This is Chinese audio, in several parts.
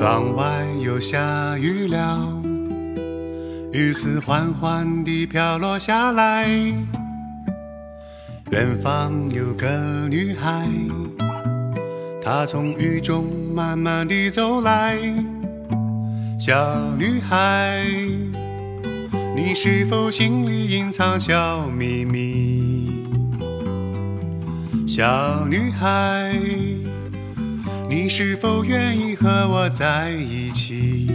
窗外又下雨了，雨丝缓缓地飘落下来。远方有个女孩，她从雨中慢慢地走来。小女孩，你是否心里隐藏小秘密？小女孩，你是否愿意和我在一起？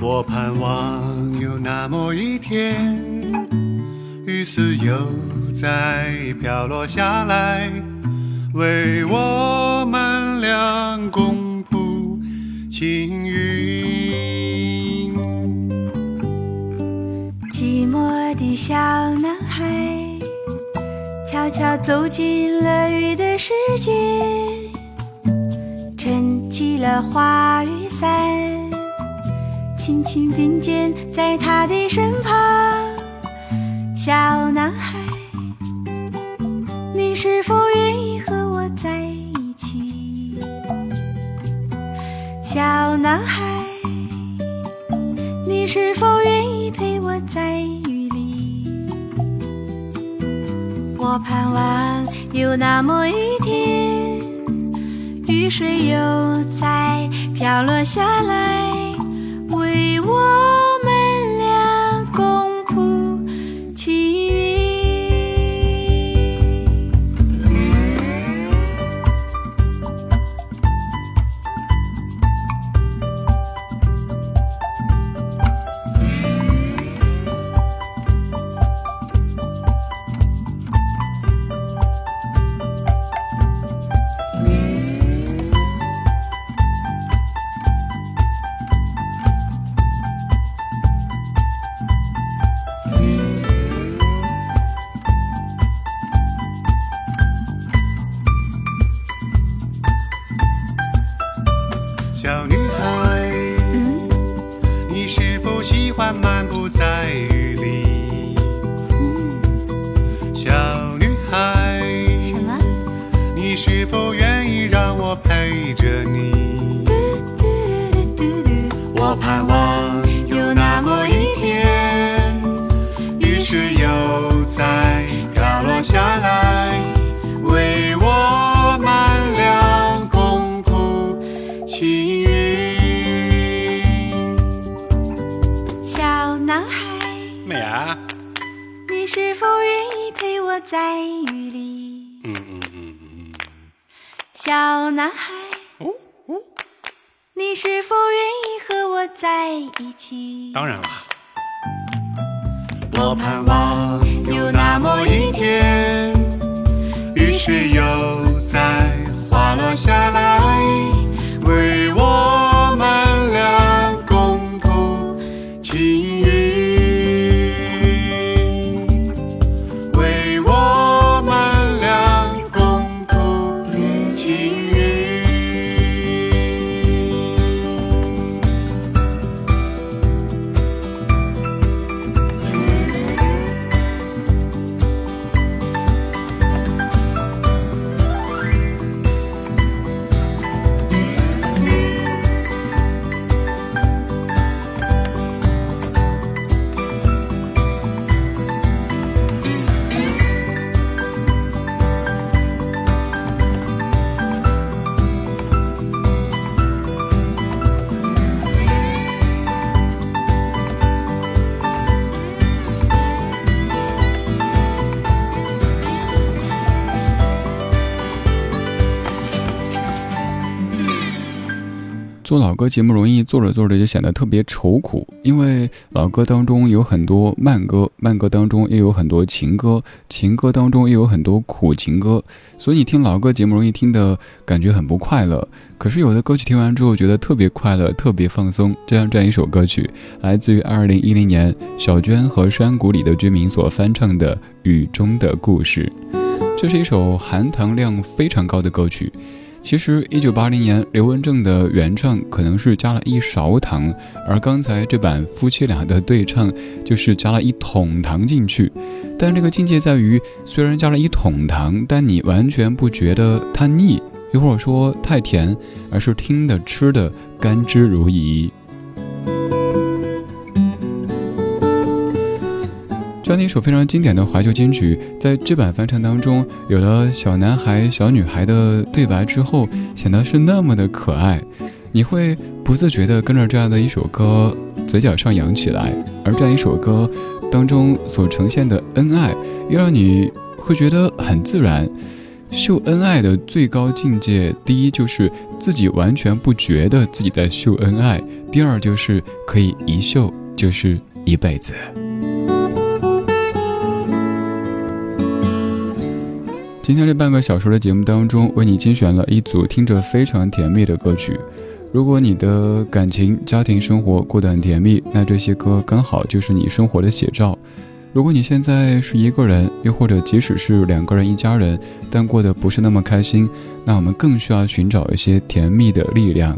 我盼望有那么一天，雨丝又再飘落下来，为我们俩共谱青云。寂寞的小男孩，悄悄走进了雨的世界，撑起了花雨伞，轻轻并肩在他的身旁。小男孩，你是否愿意和我在一起？小男孩。你是否愿意陪我在雨里？我盼望有那么一天，雨水又再飘落下来，你是否愿意和我在一起？当然了。我盼望有那么一天，雨水又再做老歌节目容易做着做着就显得特别愁苦，因为老歌当中有很多慢歌，慢歌当中也有很多情歌，情歌当中也有很多苦情歌，所以你听老歌节目容易听的感觉很不快乐。可是有的歌曲听完之后觉得特别快乐，特别放松。就像这样一首歌曲，来自于二零一零年小娟和山谷里的居民所翻唱的《雨中的故事》，这是一首含糖量非常高的歌曲。其实，一九八零年刘文正的原唱可能是加了一勺糖，而刚才这版夫妻俩的对唱就是加了一桶糖进去。但这个境界在于，虽然加了一桶糖，但你完全不觉得它腻，又或者说太甜，而是听的吃的甘之如饴。这样一首非常经典的怀旧金曲，在这版翻唱当中，有了小男孩、小女孩的对白之后，显得是那么的可爱，你会不自觉地跟着这样的一首歌，嘴角上扬起来。而这样一首歌当中所呈现的恩爱，又让你会觉得很自然。秀恩爱的最高境界，第一就是自己完全不觉得自己在秀恩爱，第二就是可以一秀就是一辈子。今天这半个小时的节目当中，为你精选了一组听着非常甜蜜的歌曲。如果你的感情、家庭生活过得很甜蜜，那这些歌刚好就是你生活的写照。如果你现在是一个人，又或者即使是两个人一家人，但过得不是那么开心，那我们更需要寻找一些甜蜜的力量。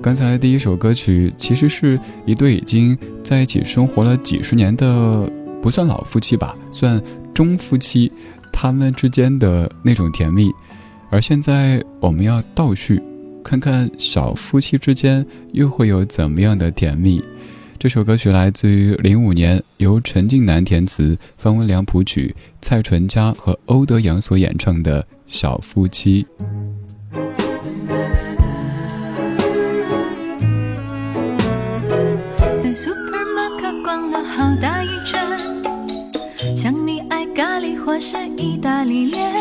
刚才第一首歌曲其实是一对已经在一起生活了几十年的，不算老夫妻吧，算中夫妻。他们之间的那种甜蜜，而现在我们要倒叙，看看小夫妻之间又会有怎么样的甜蜜。这首歌曲来自于零五年，由陈近南填词，方文良谱曲，蔡淳佳和欧德阳所演唱的《小夫妻》。是意大利面，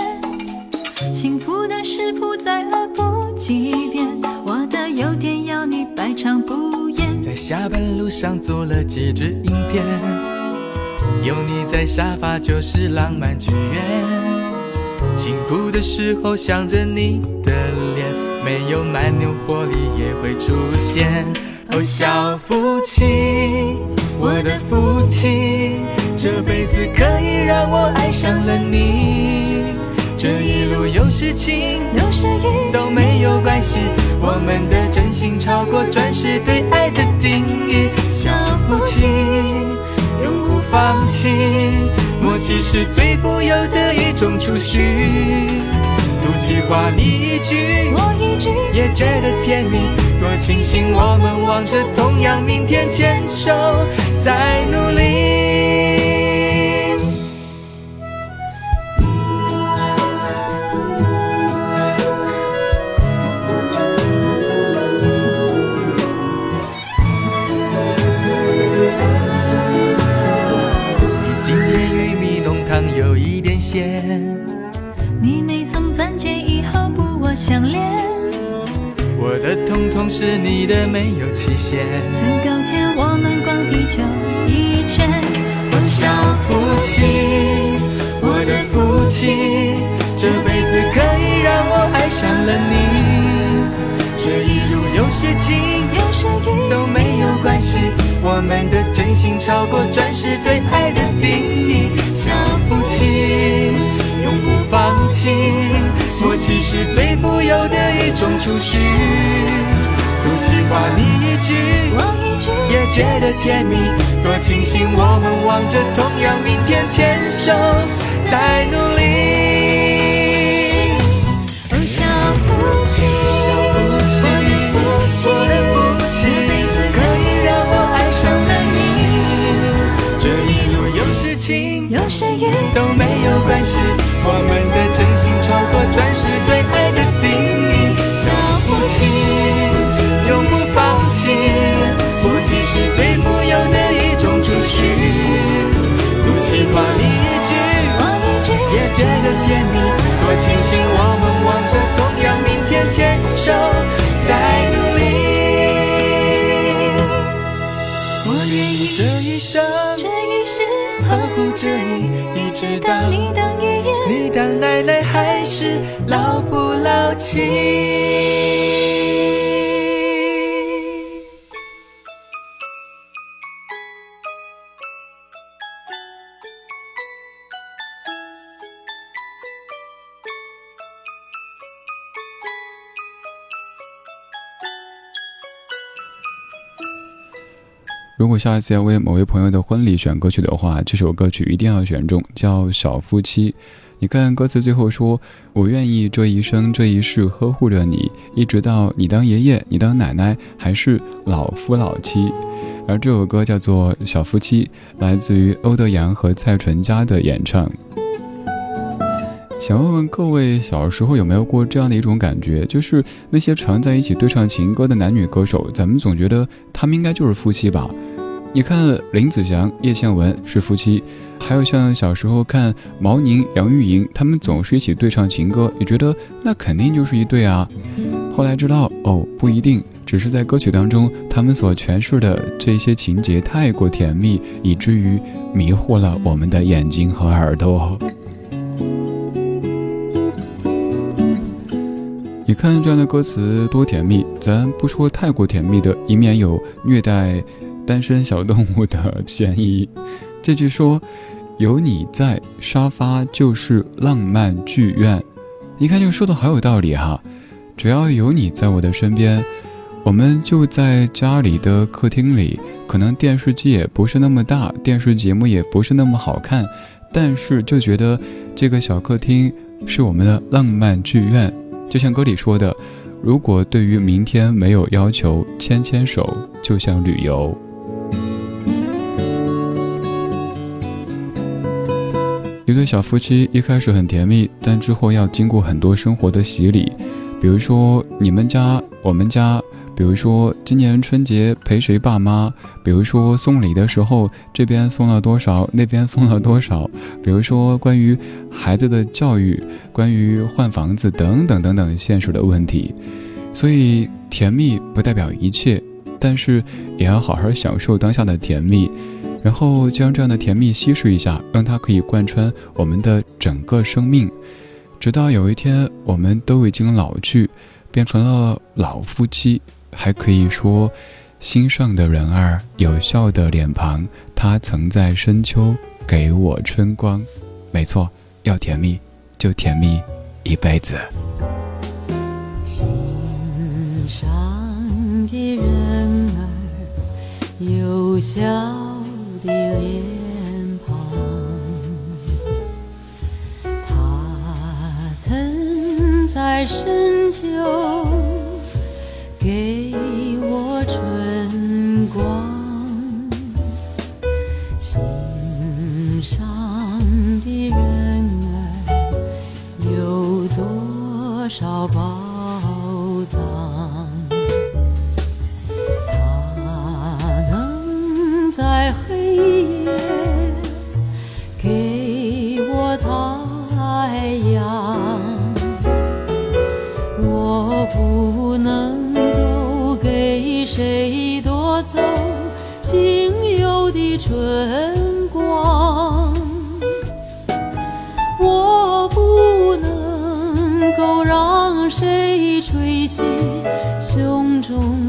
幸福的食谱再饿不几遍，我的优点要你百尝不厌。在下班路上做了几支影片，有你在沙发就是浪漫剧院。辛苦的时候想着你的脸，没有蛮牛活力也会出现。哦，小夫妻，我的夫妻。这辈子可以让我爱上了你，这一路有时晴有时雨都没有关系，我们的真心超过钻石对爱的定义。小夫妻永不放弃，默契是最富有的一种储蓄。赌气话你一句我一句也觉得甜蜜，多庆幸我们望着同样明天，牵手在是你的，没有期限。曾勾结我们逛地球一圈。我小夫妻，我的夫妻，这辈子可以让我爱上了你。这一路有些晴，有些雨都没有关系。我们的真心超过钻石对爱的定义。小夫妻永不放弃，默契是最富有的一种储蓄。赌气话你一句，我一句也觉得甜蜜。多庆幸我们望着同样明天，牵手在努力。这一路有是情，有是雨都没有关系，我们的真心超过钻石对爱的的甜蜜。多庆幸我们望着同样明天，牵手在努力。我愿意这一生，这一世呵护着你。一直到你当爷爷，你当奶奶，还是老夫老妻。如果下一次要为某位朋友的婚礼选歌曲的话，这首歌曲一定要选中，叫《小夫妻》。你看歌词最后说：“我愿意这一生这一世呵护着你，一直到你当爷爷，你当奶奶，还是老夫老妻。”而这首歌叫做《小夫妻》，来自于欧德阳和蔡淳佳的演唱。想问问各位，小时候有没有过这样的一种感觉，就是那些常在一起对唱情歌的男女歌手，咱们总觉得他们应该就是夫妻吧？你看林子祥、叶倩文是夫妻，还有像小时候看毛宁、杨钰莹，他们总是一起对唱情歌，你觉得那肯定就是一对啊。后来知道哦，不一定，只是在歌曲当中他们所诠释的这些情节太过甜蜜，以至于迷惑了我们的眼睛和耳朵。你看这样的歌词多甜蜜，咱不说太过甜蜜的，以免有虐待单身小动物的嫌疑。这句说有你在，沙发就是浪漫剧院。一看就说的好有道理哈，只要有你在我的身边，我们就在家里的客厅里，可能电视机也不是那么大，电视节目也不是那么好看，但是就觉得这个小客厅是我们的浪漫剧院。就像歌里说的，如果对于明天没有要求，牵牵手就像旅游。一对小夫妻一开始很甜蜜，但之后要经过很多生活的洗礼，比如说你们家，我们家。比如说今年春节陪谁爸妈？比如说送礼的时候这边送了多少，那边送了多少？比如说关于孩子的教育，关于换房子等等等等现实的问题。所以甜蜜不代表一切，但是也要好好享受当下的甜蜜，然后将这样的甜蜜稀释一下，让它可以贯穿我们的整个生命，直到有一天我们都已经老去，变成了老夫妻。还可以说，心上的人儿有笑的脸庞，他曾在深秋给我春光。没错，要甜蜜就甜蜜一辈子。心上的人儿有笑的脸庞，他曾在深秋。给我春光，心上的人儿有多少宝？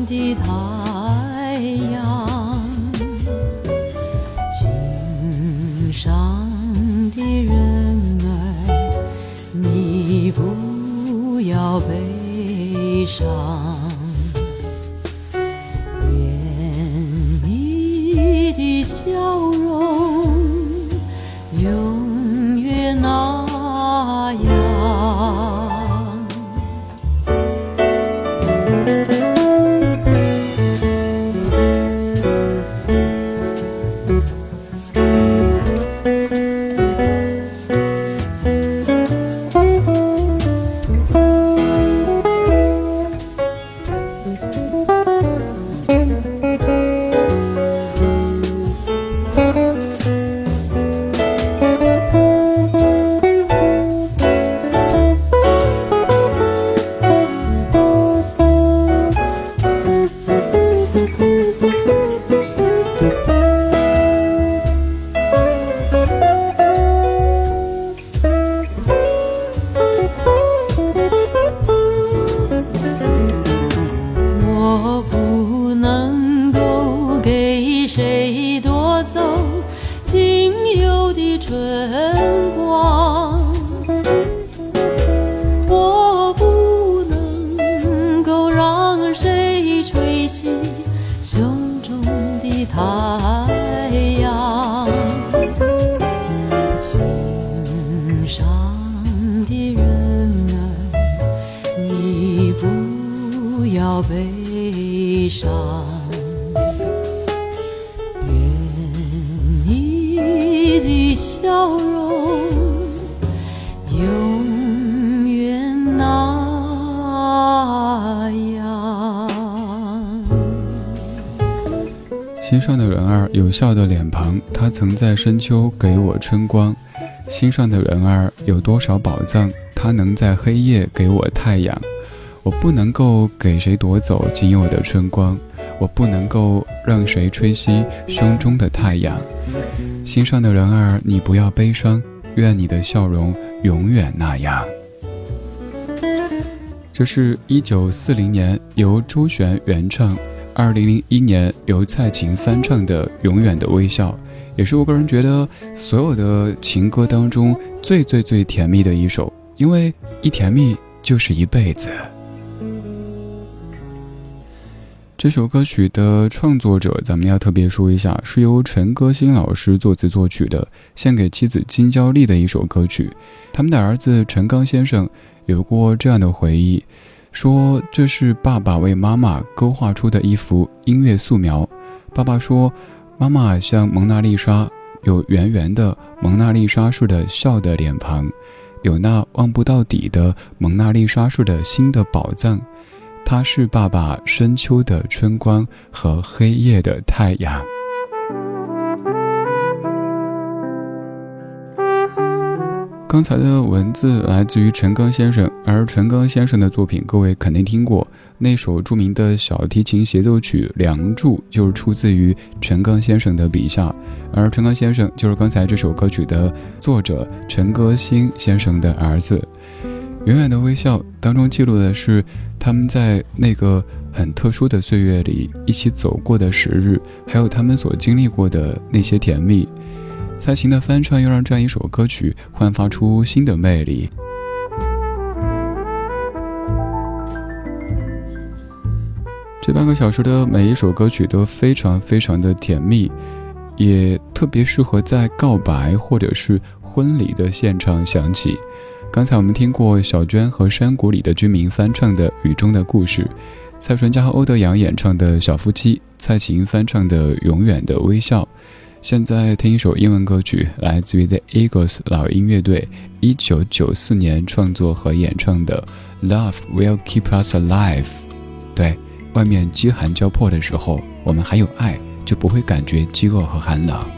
的太阳。心上的人儿，你不要悲伤。笑的脸庞，他曾在深秋给我春光。心上的人儿有多少宝藏？他能在黑夜给我太阳。我不能够给谁夺走仅有的春光，我不能够让谁吹熄胸中的太阳。心上的人儿，你不要悲伤，愿你的笑容永远那样。这是一九四零年由周璇原唱，二零零一年由蔡琴翻唱的《永远的微笑》。也是我个人觉得所有的情歌当中最最最甜蜜的一首，因为一甜蜜就是一辈子。这首歌曲的创作者，咱们要特别说一下，是由陈歌辛老师作词作曲的，献给妻子金娇丽的一首歌曲。他们的儿子陈刚先生有过这样的回忆，说这是爸爸为妈妈勾画出的一幅音乐素描。爸爸说。妈妈像蒙娜丽莎，有圆圆的蒙娜丽莎式的笑的脸庞，有那望不到底的蒙娜丽莎式的心的宝藏。她是爸爸深秋的春光和黑夜的太阳。刚才的文字来自于陈刚先生，而陈刚先生的作品，各位肯定听过那首著名的小提琴协奏曲《梁祝》，就是出自于陈刚先生的笔下。而陈刚先生就是刚才这首歌曲的作者陈歌辛先生的儿子。远远的微笑当中记录的是他们在那个很特殊的岁月里一起走过的时日，还有他们所经历过的那些甜蜜。蔡琴的翻唱又让这样一首歌曲焕发出新的魅力。这半个小时的每一首歌曲都非常非常的甜蜜，也特别适合在告白或者是婚礼的现场响起。刚才我们听过小娟和山谷里的居民翻唱的《雨中的故事》，蔡淳佳和欧德阳演唱的小夫妻，蔡琴翻唱的《永远的微笑》。现在听一首英文歌曲，来自于 The Eagles 老鹰乐队，一九九四年创作和演唱的《Love Will Keep Us Alive》。对，外面饥寒交迫的时候，我们还有爱，就不会感觉饥饿和寒冷。